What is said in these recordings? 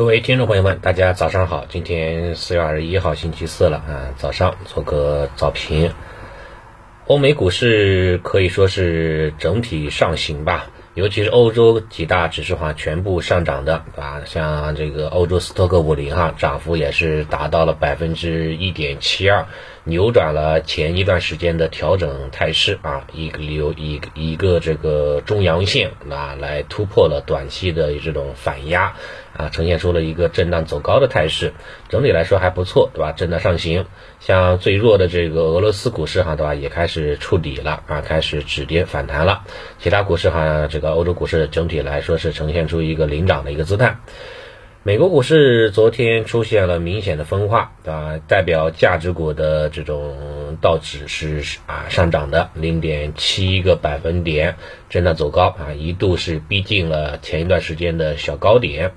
各位听众朋友们，大家早上好！今天四月二十一号，星期四了啊，早上做个早评。欧美股市可以说是整体上行吧，尤其是欧洲几大指数哈，全部上涨的啊，像这个欧洲斯托克五零哈，涨幅也是达到了百分之一点七二。扭转了前一段时间的调整态势啊，一个留一个一个这个中阳线啊，来突破了短期的这种反压啊，呈现出了一个震荡走高的态势，整体来说还不错，对吧？震荡上行，像最弱的这个俄罗斯股市哈，对吧？也开始触底了啊，开始止跌反弹了，其他股市哈，这个欧洲股市整体来说是呈现出一个领涨的一个姿态。美国股市昨天出现了明显的分化，啊，代表价值股的这种道指是啊上涨的零点七个百分点，震荡走高啊，一度是逼近了前一段时间的小高点。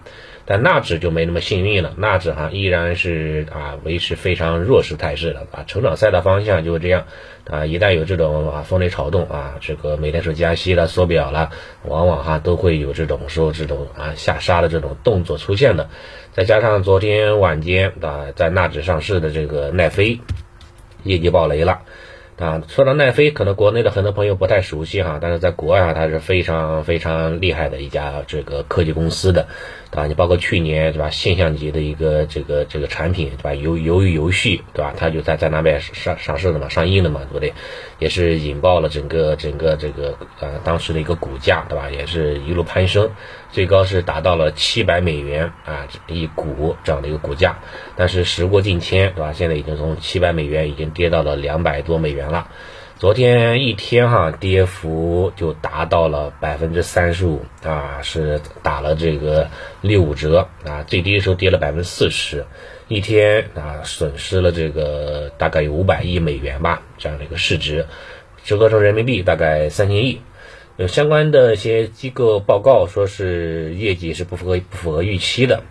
但纳指就没那么幸运了，纳指哈依然是啊维持非常弱势态势的啊，成长赛道方向就是这样啊，一旦有这种啊风雷草动啊，这个美联储加息了缩表了，往往哈都会有这种说这种啊下杀的这种动作出现的，再加上昨天晚间啊在纳指上市的这个奈飞业绩爆雷了。啊，说到奈飞，可能国内的很多朋友不太熟悉哈，但是在国外啊，它是非常非常厉害的一家这个科技公司的，啊？你包括去年对吧，现象级的一个这个这个产品对吧？鱿鱿鱼游戏对吧？它就在在那边上上市的嘛，上映的嘛，对不对？也是引爆了整个整个这个呃当时的一个股价对吧？也是一路攀升，最高是达到了七百美元啊一股这样的一个股价，但是时过境迁对吧？现在已经从七百美元已经跌到了两百多美元。了，昨天一天哈，跌幅就达到了百分之三十五啊，是打了这个六五折啊，最低的时候跌了百分之四十，一天啊损失了这个大概有五百亿美元吧，这样的一个市值，折合成人民币大概三千亿。有相关的一些机构报告说是业绩是不符合不符合预期的。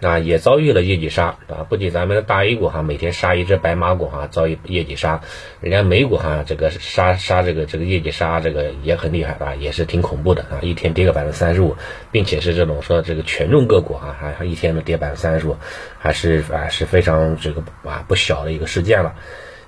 啊，也遭遇了业绩杀啊！不仅咱们的大 A 股哈，每天杀一只白马股哈，遭遇业绩杀，人家美股哈，这个杀杀这个这个业绩杀，这个也很厉害啊，也是挺恐怖的啊！一天跌个百分之三十五，并且是这种说这个权重个股啊，还还一天能跌百分之三十五，还是啊是非常这个啊不小的一个事件了。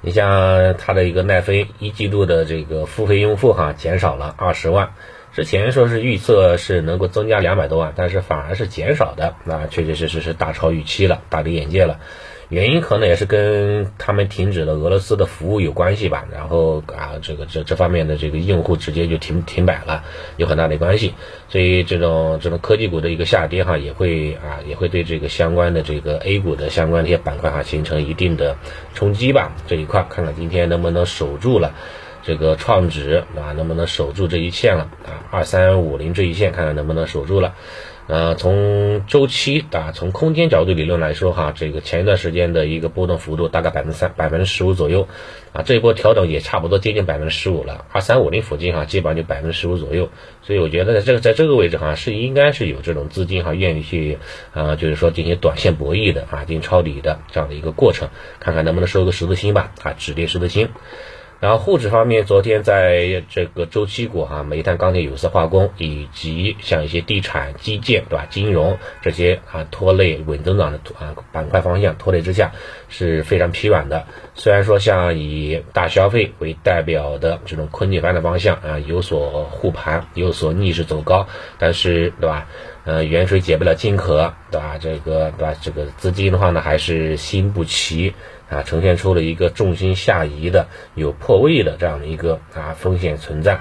你像它的一个奈飞一季度的这个付费用户哈，减少了二十万。之前说是预测是能够增加两百多万，但是反而是减少的，那确确实实是大超预期了，大跌眼界了。原因可能也是跟他们停止了俄罗斯的服务有关系吧。然后啊，这个这这方面的这个用户直接就停停摆了，有很大的关系。所以这种这种科技股的一个下跌哈，也会啊也会对这个相关的这个 A 股的相关的一些板块哈形成一定的冲击吧。这一块看看今天能不能守住了。这个创指啊，能不能守住这一线了啊？二三五零这一线，看看能不能守住了。呃，从周期啊，从空间角度理论来说哈，这个前一段时间的一个波动幅度大概百分之三、百分之十五左右啊，这一波调整也差不多接近百分之十五了。二三五零附近哈，基本上就百分之十五左右。所以我觉得在这个在这个位置哈，是应该是有这种资金哈愿意去啊，就是说进行短线博弈的啊，进行抄底的这样的一个过程，看看能不能收个十字星吧啊，止跌十字星。然后沪指方面，昨天在这个周期股啊，煤炭、钢铁、有色、化工，以及像一些地产、基建，对吧？金融这些啊拖累稳增长的啊板块方向拖累之下是非常疲软的。虽然说像以大消费为代表的这种昆景帆的方向啊有所护盘，有所逆势走高，但是对吧？呃，远水解不了近渴，对吧？这个对吧？这个资金的话呢，还是心不齐。啊，呈现出了一个重心下移的、有破位的这样的一个啊风险存在，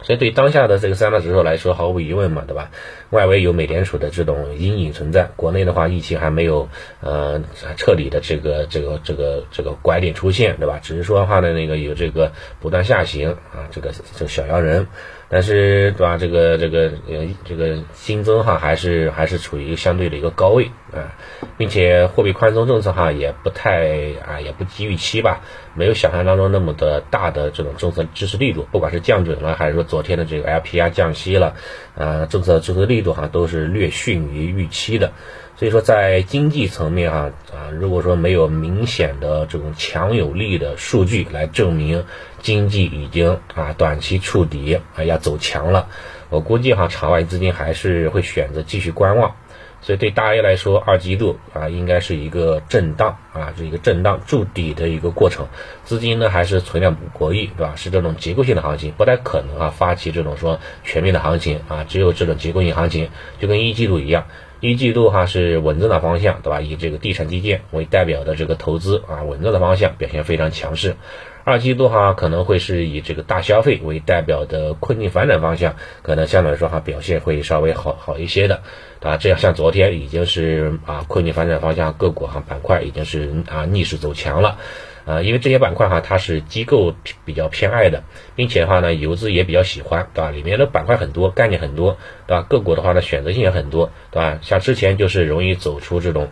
所以对当下的这个三大指数来说，毫无疑问嘛，对吧？外围有美联储的这种阴影存在，国内的话疫情还没有呃彻底的这个这个这个这个拐点出现，对吧？只是说的话呢，那个有这个不断下行啊，这个这个小阳人。但是，对吧？这个这个呃，这个新增哈，还是还是处于一个相对的一个高位啊，并且货币宽松政策哈，也不太啊，也不及预期吧，没有想象当中那么的大的这种政策支持力度，不管是降准了，还是说昨天的这个 LPR 降息了，啊，政策支持力度哈，都是略逊于预期的。所以说，在经济层面啊啊，如果说没有明显的这种强有力的数据来证明经济已经啊短期触底啊要走强了，我估计哈场外资金还是会选择继续观望。所以对大 A 来说，二季度啊应该是一个震荡啊，是一个震荡筑底的一个过程。资金呢还是存量博弈，对吧？是这种结构性的行情，不太可能啊发起这种说全面的行情啊，只有这种结构性行情，就跟一季度一样。一季度哈是稳增长方向，对吧？以这个地产基建为代表的这个投资啊，稳增的方向表现非常强势。二季度哈可能会是以这个大消费为代表的困境反转方向，可能相对来说哈表现会稍微好好一些的，啊，这样像昨天已经是啊困境反转方向个股哈板块已经是啊逆势走强了。啊，因为这些板块哈，它是机构比较偏爱的，并且的话呢，游资也比较喜欢，对吧？里面的板块很多，概念很多，对吧？个股的话呢，选择性也很多，对吧？像之前就是容易走出这种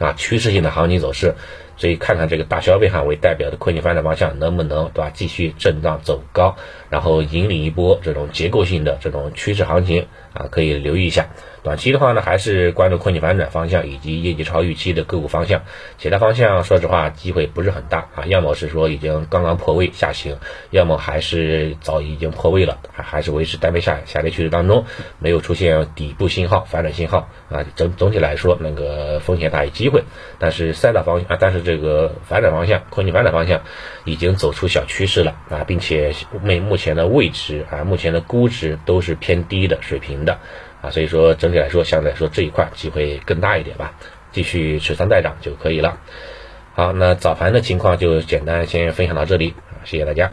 啊趋势性的行情走势，所以看看这个大消费哈为代表的困境发展方向能不能对吧继续震荡走高，然后引领一波这种结构性的这种趋势行情啊，可以留意一下。短期的话呢，还是关注困境反转方向以及业绩超预期的个股方向，其他方向说实话机会不是很大啊，要么是说已经刚刚破位下行，要么还是早已经破位了，还还是维持单边下下跌趋势当中，没有出现底部信号、反转信号啊。总总体来说，那个风险大于机会，但是赛道方向啊，但是这这个发展方向、空气发展方向已经走出小趋势了啊，并且目目前的位置啊，目前的估值都是偏低的水平的。啊，所以说整体来说，相对来说这一块机会更大一点吧，继续持仓待涨就可以了。好，那早盘的情况就简单先分享到这里，谢谢大家。